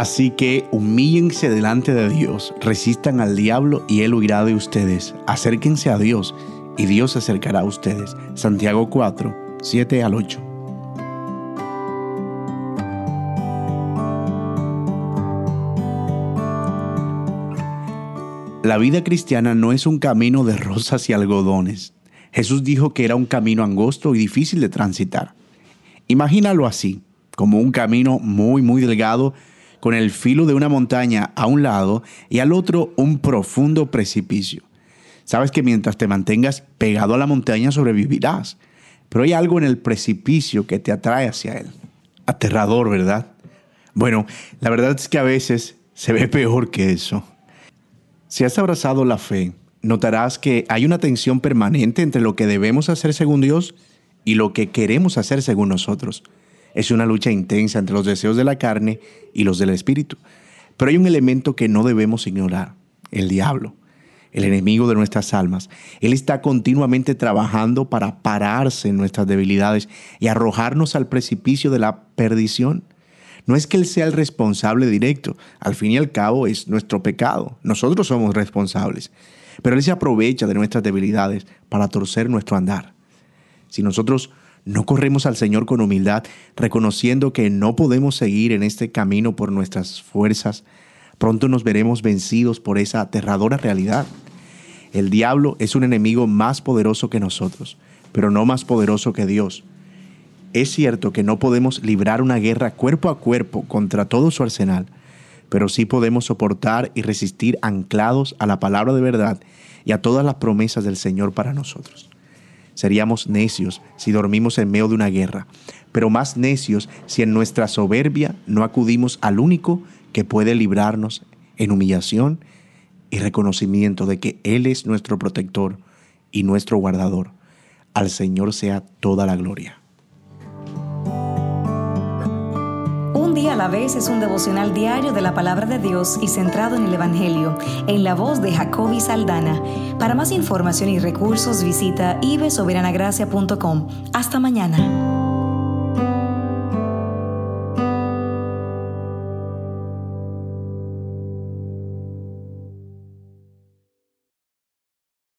Así que humíllense delante de Dios, resistan al diablo y él huirá de ustedes. Acérquense a Dios y Dios se acercará a ustedes. Santiago 4, 7 al 8. La vida cristiana no es un camino de rosas y algodones. Jesús dijo que era un camino angosto y difícil de transitar. Imagínalo así, como un camino muy, muy delgado, con el filo de una montaña a un lado y al otro un profundo precipicio. Sabes que mientras te mantengas pegado a la montaña sobrevivirás, pero hay algo en el precipicio que te atrae hacia él. Aterrador, ¿verdad? Bueno, la verdad es que a veces se ve peor que eso. Si has abrazado la fe, notarás que hay una tensión permanente entre lo que debemos hacer según Dios y lo que queremos hacer según nosotros. Es una lucha intensa entre los deseos de la carne y los del espíritu. Pero hay un elemento que no debemos ignorar, el diablo, el enemigo de nuestras almas. Él está continuamente trabajando para pararse en nuestras debilidades y arrojarnos al precipicio de la perdición. No es que Él sea el responsable directo, al fin y al cabo es nuestro pecado, nosotros somos responsables, pero Él se aprovecha de nuestras debilidades para torcer nuestro andar. Si nosotros no corremos al Señor con humildad, reconociendo que no podemos seguir en este camino por nuestras fuerzas, pronto nos veremos vencidos por esa aterradora realidad. El diablo es un enemigo más poderoso que nosotros, pero no más poderoso que Dios. Es cierto que no podemos librar una guerra cuerpo a cuerpo contra todo su arsenal, pero sí podemos soportar y resistir anclados a la palabra de verdad y a todas las promesas del Señor para nosotros. Seríamos necios si dormimos en medio de una guerra, pero más necios si en nuestra soberbia no acudimos al único que puede librarnos en humillación y reconocimiento de que Él es nuestro protector y nuestro guardador. Al Señor sea toda la gloria. A la vez es un devocional diario de la palabra de Dios y centrado en el Evangelio, en la voz de Jacoby Saldana. Para más información y recursos visita ibesoberanagracia.com. Hasta mañana.